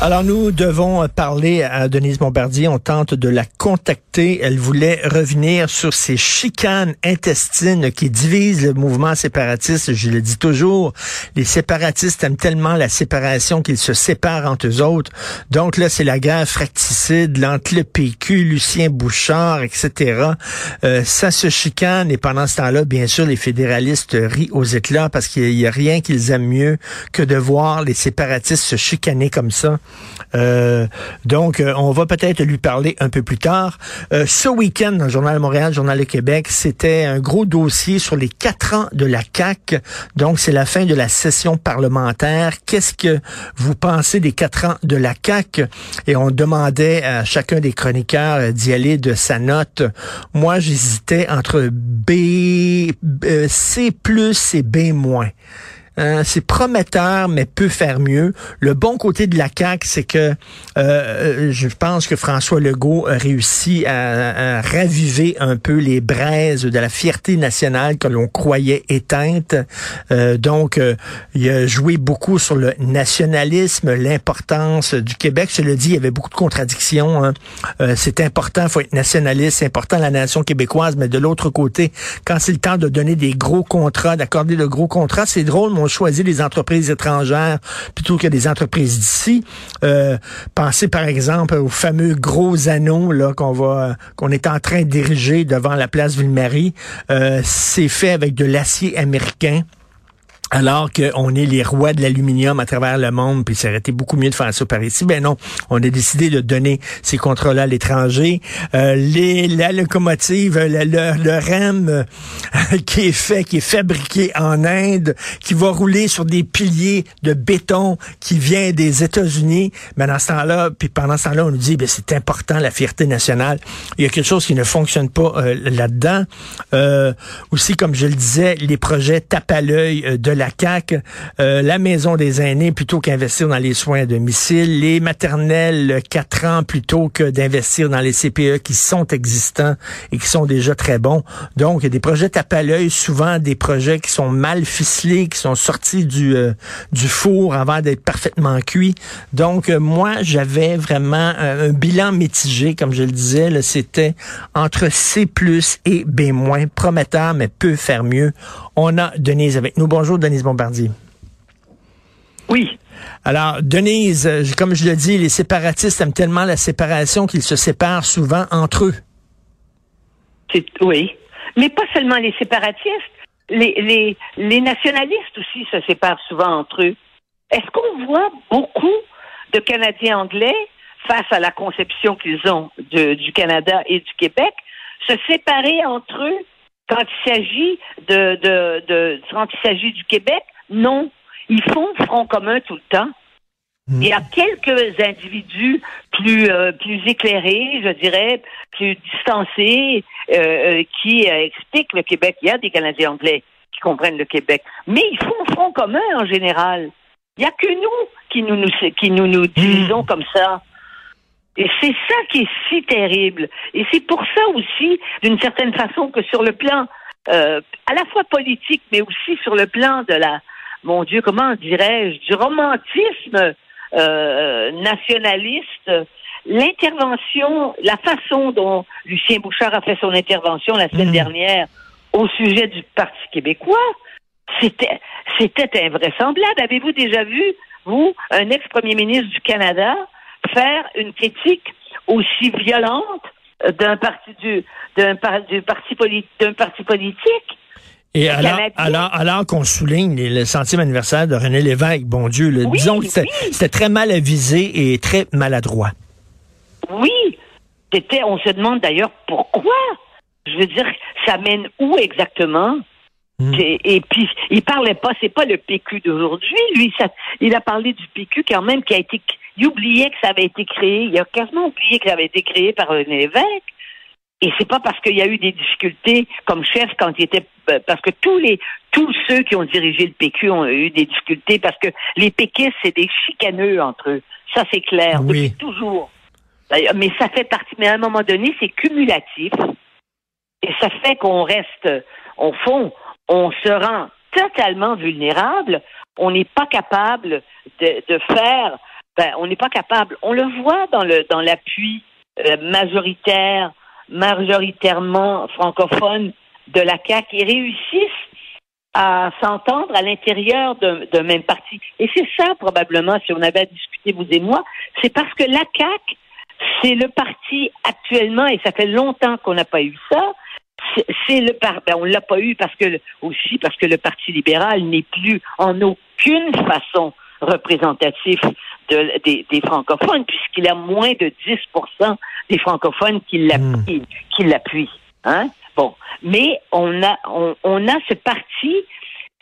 Alors, nous devons parler à Denise Bombardier. On tente de la contacter. Elle voulait revenir sur ces chicanes intestines qui divisent le mouvement séparatiste. Je le dis toujours, les séparatistes aiment tellement la séparation qu'ils se séparent entre eux autres. Donc là, c'est la guerre fracticide entre le PQ, Lucien Bouchard, etc. Euh, ça se chicane et pendant ce temps-là, bien sûr, les fédéralistes rient aux éclats parce qu'il n'y a rien qu'ils aiment mieux que de voir les séparatistes se chicaner comme ça. Euh, donc, euh, on va peut-être lui parler un peu plus tard. Euh, ce week-end, dans le Journal de Montréal, Journal de Québec, c'était un gros dossier sur les quatre ans de la CAC. Donc, c'est la fin de la session parlementaire. Qu'est-ce que vous pensez des quatre ans de la CAC Et on demandait à chacun des chroniqueurs d'y aller de sa note. Moi, j'hésitais entre B, C plus et B moins. Hein, c'est prometteur, mais peut faire mieux. Le bon côté de la CAQ, c'est que euh, je pense que François Legault a réussi à, raviver un peu les braises de la fierté nationale que l'on croyait éteinte. Euh, donc, euh, il a joué beaucoup sur le nationalisme, l'importance du Québec. Je le dis, il y avait beaucoup de contradictions. Hein. Euh, c'est important, faut être nationaliste, c'est important la nation québécoise, mais de l'autre côté, quand c'est le temps de donner des gros contrats, d'accorder de gros contrats, c'est drôle, choisi les entreprises étrangères plutôt que des entreprises d'ici. Euh, pensez par exemple aux fameux gros anneaux là qu'on va qu'on est en train d'ériger devant la place Ville-Marie. Euh, c'est fait avec de l'acier américain alors qu'on est les rois de l'aluminium à travers le monde, puis ça aurait été beaucoup mieux de faire ça par ici. Ben non, on a décidé de donner ces contrats-là à l'étranger. Euh, les, la locomotive, le, le, le REM euh, qui est fait, qui est fabriqué en Inde, qui va rouler sur des piliers de béton qui vient des États-Unis. Mais dans ce temps-là, puis pendant ce temps-là, on nous dit, ben c'est important la fierté nationale. Il y a quelque chose qui ne fonctionne pas euh, là-dedans. Euh, aussi, comme je le disais, les projets tapent à l'œil de la Euh, la maison des aînés plutôt qu'investir dans les soins à domicile, les maternelles 4 ans plutôt que d'investir dans les CPE qui sont existants et qui sont déjà très bons. Donc, des projets tape à l'œil, souvent des projets qui sont mal ficelés, qui sont sortis du, euh, four avant d'être parfaitement cuits. Donc, euh, moi, j'avais vraiment un bilan mitigé, comme je le disais, c'était entre C+, et B-, prometteur, mais peut faire mieux. On a Denise avec nous. Bonjour, Denise Bombardier. Oui. Alors, Denise, comme je le dis, les séparatistes aiment tellement la séparation qu'ils se séparent souvent entre eux. Oui. Mais pas seulement les séparatistes. Les, les, les nationalistes aussi se séparent souvent entre eux. Est-ce qu'on voit beaucoup de Canadiens anglais face à la conception qu'ils ont de, du Canada et du Québec se séparer entre eux quand il s'agit de, de, de, quand il s'agit du Québec, non. Ils font front commun tout le temps. Il y a quelques individus plus euh, plus éclairés, je dirais, plus distancés, euh, euh, qui expliquent le Québec. Il y a des Canadiens anglais qui comprennent le Québec, mais ils font front commun en général. Il n'y a que nous qui nous, nous qui nous nous divisons mmh. comme ça. Et c'est ça qui est si terrible. Et c'est pour ça aussi, d'une certaine façon, que sur le plan euh, à la fois politique, mais aussi sur le plan de la, mon Dieu, comment dirais-je, du romantisme euh, nationaliste, l'intervention, la façon dont Lucien Bouchard a fait son intervention la semaine mmh. dernière au sujet du Parti québécois, c'était, c'était invraisemblable. Avez-vous déjà vu, vous, un ex-premier ministre du Canada, faire une critique aussi violente d'un parti du d'un du parti d'un parti politique. Et alors, alors, alors qu'on souligne le centième anniversaire de René Lévesque, bon Dieu, le, oui, disons que c'était oui. très mal avisé et très maladroit. Oui. C'était, on se demande d'ailleurs pourquoi. Je veux dire, ça mène où exactement? Hmm. Et, et puis, il parlait pas, c'est pas le PQ d'aujourd'hui, lui, ça, il a parlé du PQ quand même qui a été, il oubliait que ça avait été créé, il a quasiment oublié que ça avait été créé par un évêque. Et c'est pas parce qu'il y a eu des difficultés comme chef quand il était euh, parce que tous les tous ceux qui ont dirigé le PQ ont eu des difficultés parce que les péquistes c'est des chicaneux entre eux. Ça c'est clair Oui. depuis toujours. Mais ça fait partie. Mais à un moment donné c'est cumulatif et ça fait qu'on reste au fond on se rend totalement vulnérable. On n'est pas capable de, faire. Ben, on n'est pas capable. On le voit dans le dans l'appui euh, majoritaire majoritairement francophones de la CAQ, ils réussissent à s'entendre à l'intérieur d'un d'un même parti. Et c'est ça, probablement, si on avait à discuter, vous et moi, c'est parce que la CAQ, c'est le parti actuellement, et ça fait longtemps qu'on n'a pas eu ça, c'est- le par ben, on l'a pas eu parce que aussi parce que le Parti libéral n'est plus en aucune façon représentatif de- des, des francophones, puisqu'il a moins de 10% des francophones qui l'appuient. Qui l'appuient hein? Bon, mais on a, on, on a ce parti,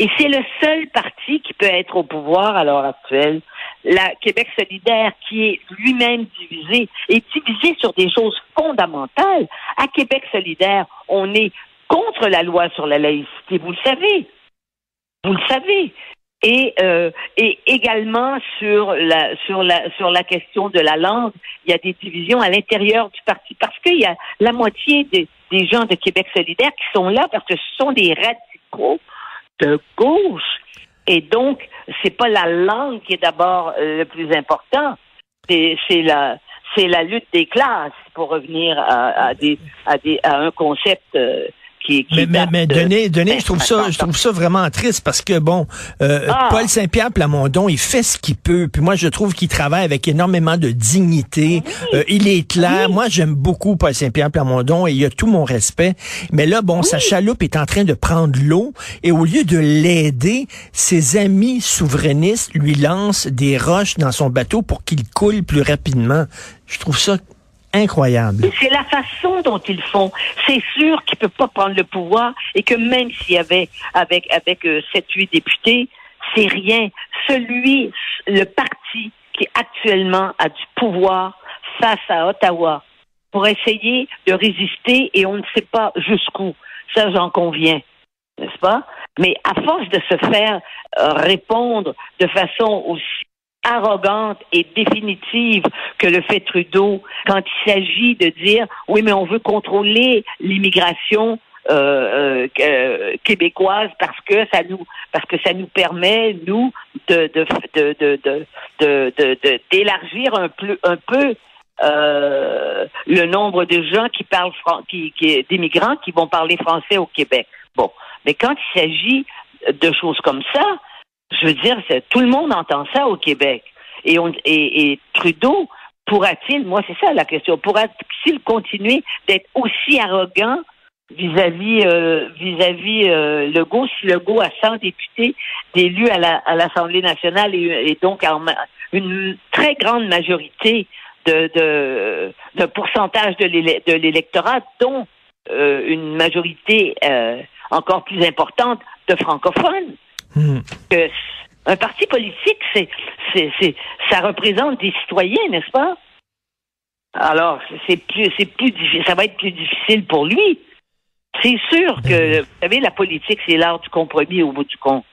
et c'est le seul parti qui peut être au pouvoir à l'heure actuelle. La Québec solidaire, qui est lui-même divisé, est divisé sur des choses fondamentales. À Québec solidaire, on est contre la loi sur la laïcité, vous le savez. Vous le savez. Et, euh, et également sur la sur la sur la question de la langue, il y a des divisions à l'intérieur du parti parce qu'il y a la moitié des, des gens de Québec solidaire qui sont là parce que ce sont des radicaux de gauche. Et donc, c'est pas la langue qui est d'abord euh, le plus important, c'est la c'est la lutte des classes pour revenir à, à des à des à un concept euh, qui, qui Mais, mais, mais de- Denis, Denis, je trouve ça, 50 je trouve ça vraiment triste parce que bon, euh, Ah. Paul Saint-Pierre Plamondon, il fait ce qu'il peut. Puis moi, je trouve qu'il travaille avec énormément de dignité. Euh, il est clair. Moi, j'aime beaucoup Paul Saint-Pierre Plamondon et il a tout mon respect. Mais là, bon, sa chaloupe est en train de prendre l'eau et au lieu de l'aider, ses amis souverainistes lui lancent des roches dans son bateau pour qu'il coule plus rapidement. Je trouve ça C'est la façon dont ils font. C'est sûr qu'il peut pas prendre le pouvoir et que même s'il y avait avec avec euh, sept huit députés, c'est rien. Celui, le parti qui actuellement a du pouvoir face à Ottawa pour essayer de résister et on ne sait pas jusqu'où. Ça, j'en conviens, n'est-ce pas? Mais à force de se faire euh, répondre de façon aussi arrogante et définitive que le fait Trudeau quand il s'agit de dire oui mais on veut contrôler l'immigration euh, euh, québécoise parce que ça nous parce que ça nous permet nous de de d'élargir un peu un peu euh, le nombre de gens qui parlent qui, qui d'immigrants qui vont parler français au Québec. Bon, mais quand il s'agit de choses comme ça, je veux dire, tout le monde entend ça au Québec. Et, Trudeau pourra-t-il, moi c'est ça la question, pourra-t-il continuer d'être aussi arrogant vis-à-vis euh, vis-à-vis euh, Legault si Legault a 100 députés d'élus à la- à l'Assemblée nationale et, donc une très grande majorité de, de, pourcentage de l'élec- de l'électorat, dont euh, une majorité encore plus importante de francophones Hmm. que un parti politique, c'est, c'est, c'est, ça représente des citoyens, n'est-ce pas? Alors, c'est plus, c'est plus, ça va être plus difficile pour lui. C'est sûr que, vous savez, la politique, c'est l'art du compromis au bout du compte.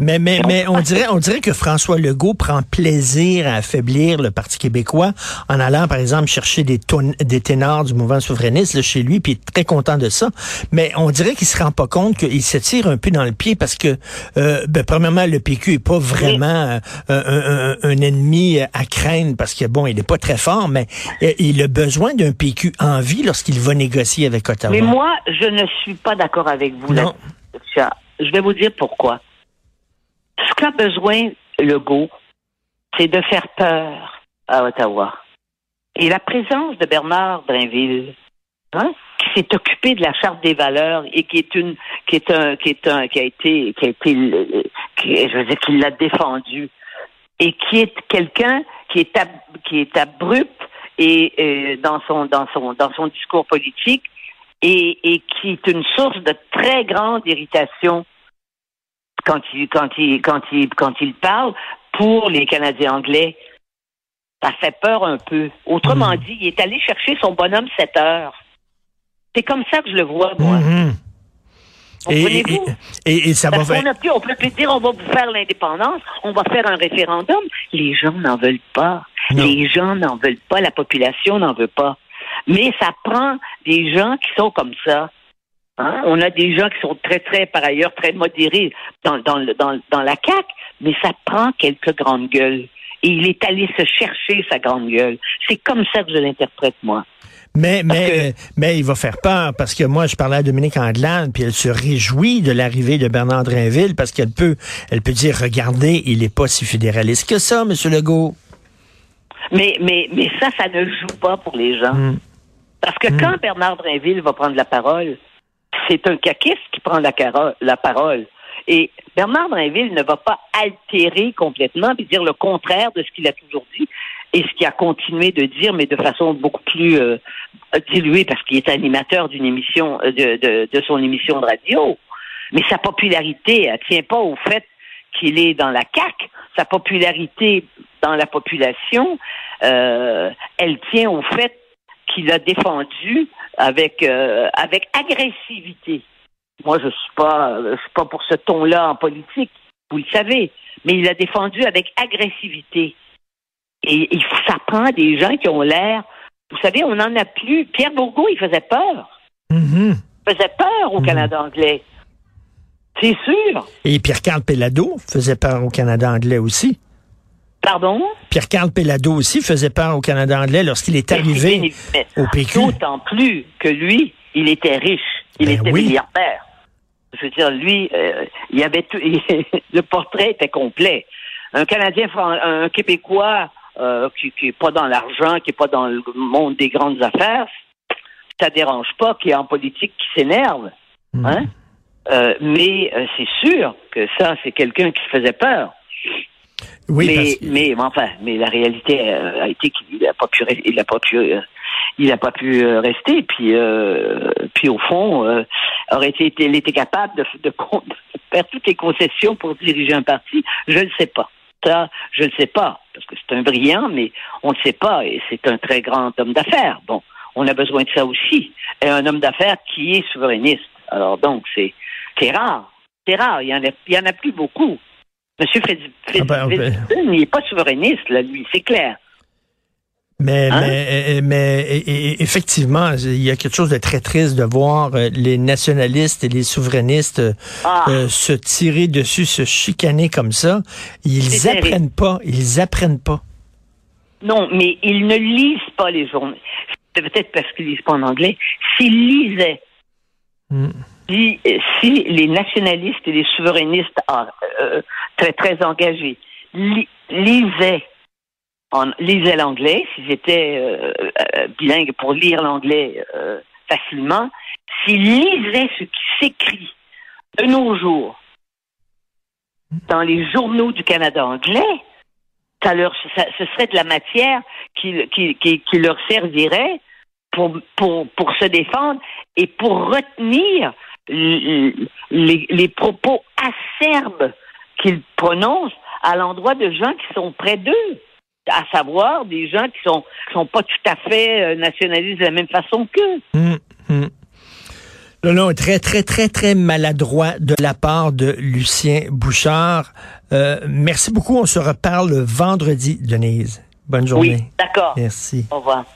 Mais, mais, mais on dirait, on dirait que François Legault prend plaisir à affaiblir le Parti québécois en allant, par exemple, chercher des, tonnes- des ténors du mouvement souverainiste là, chez lui, puis il est très content de ça. Mais on dirait qu'il se rend pas compte qu'il se tire un peu dans le pied parce que, euh, ben, premièrement, le PQ est pas vraiment euh, un, un- un ennemi à craindre parce que, bon, il est pas très fort, mais euh, il a besoin d'un PQ en vie lorsqu'il va négocier avec Ottawa. Mais moi, je ne suis pas d'accord avec vous là. Je vais vous dire pourquoi. Ce qu'a besoin Legault, c'est de faire peur à Ottawa. Et la présence de Bernard Drinville, hein, qui s'est occupé de la charte des valeurs et qui est une, qui est un, qui est un, qui a été, qui a été, je veux dire, qui l'a défendu et qui est quelqu'un qui est ab- qui est abrupt et euh, dans son dans son dans son discours politique et, et qui est une source de très grande irritation quand il quand il quand il quand il parle pour les Canadiens anglais. Ça fait peur un peu. Autrement Mhm. dit, il est allé chercher son bonhomme 7 heures. C'est comme ça que je le vois, moi. Mhm. Et, et, Comprenez-vous? et- et ça va Parce faire... on peut plus dire on va vous faire l'indépendance, on va faire un référendum. Les gens n'en veulent pas. Non. Les gens n'en veulent pas, la population n'en veut pas. Mais ça prend des gens qui sont comme ça. Hein? On a des gens qui sont très, très, par ailleurs, très modérés dans, dans, dans, dans la CAQ, mais ça prend quelques grandes gueules. Et il est allé se chercher sa grande gueule. C'est comme ça que je l'interprète, moi. Mais, mais, que- mais il va faire peur parce que moi, je parlais à Dominique Anglade, puis elle se réjouit de l'arrivée de Bernard Drinville parce qu'elle peut, elle peut dire, regardez, il n'est pas si fédéraliste que ça, Monsieur Legault. Mais, mais, mais ça, ça ne joue pas pour les gens. Mm. Parce que quand Bernard Drinville va prendre la parole, c'est un caquiste qui prend la, la parole. Et Bernard Drinville ne va pas altérer complètement et dire le contraire de ce qu'il a toujours dit et ce qu'il a continué de dire, mais de façon beaucoup plus euh, diluée parce qu'il est animateur d'une émission, euh, de, de, son émission de radio. Mais sa popularité, elle tient pas au fait qu'il est dans la CAQ. Sa popularité dans la population, euh, elle tient au fait qu'il a défendu avec euh, avec agressivité. Moi, je suis pas je suis pas pour ce ton-là en politique, vous le savez, mais il a défendu avec agressivité. Et il faut- ça prend des gens qui ont l'air. Vous savez, on n'en a plus. Pierre Bourgault, il faisait peur. Mhm. Il faisait peur au Canada anglais. C'est sûr. Et Pierre-Carl Pellado faisait peur au Canada anglais aussi. Pardon? Pierre-Carl Pellado aussi faisait peur au Canada anglais lorsqu'il est arrivé Mais au PQ. D'autant plus que lui, il était riche. Il Ben était oui. milliardaire. Je veux dire, lui, euh, il avait tout, le portrait était complet. Un Canadien, un Québécois euh, qui, qui est pas dans l'argent, qui est pas dans le monde des grandes affaires, ça dérange pas qu'il ait en politique qui s'énerve. Mm. Hein? Euh, mais c'est sûr que ça, c'est quelqu'un qui faisait peur. Oui, mais, parce que- mais, enfin, mais la réalité euh, a été qu'il n'a pas pu, il a pas pu, euh, il a pas pu euh, rester. Puis, euh, puis au fond, euh, aurait été, il était capable de, de, faire toutes les concessions pour diriger un parti. Je ne sais pas. Ça, je ne sais pas parce que c'est un brillant, mais on ne sait pas et c'est un très grand homme d'affaires. Bon, on a besoin de ça aussi. Et un homme d'affaires qui est souverainiste. Alors donc, c'est c'est rare. C'est rare. Il y en a, il y en a plus beaucoup. Monsieur Ah ben, ben. Fitzgibbon, il n'est pas souverainiste, là, lui, c'est clair. Mais, Hein? mais, mais et- et- effectivement, il y a quelque chose de très triste de voir euh, les nationalistes et les souverainistes euh, Ah, euh, se tirer dessus, se chicaner comme ça. Ils terrible. apprennent pas, ils apprennent pas. non, mais ils ne lisent pas les journaux. C'est peut-être parce qu'ils lisent pas en anglais. S'ils lisaient, Mm. Si, si les nationalistes et les souverainistes euh, très, très engagés li- lisaient en, lisaient l'anglais, s'ils étaient euh, euh, bilingues pour lire l'anglais euh, facilement, s'ils lisaient ce qui s'écrit de nos jours dans les journaux du Canada anglais, ça leur, ça- ce serait de la matière qui, qui, qui, qui leur servirait pour, pour, pour se défendre et pour retenir les, les propos acerbes qu'ils prononcent à l'endroit de gens qui sont près d'eux, à savoir des gens qui sont qui sont pas tout à fait euh, nationalistes de la même façon qu'eux. Non, non, très, très, très, très maladroit de la part de Lucien Bouchard. Euh, merci beaucoup. On se reparle vendredi, Denise. Bonne journée. Oui, d'accord. Merci. Au revoir.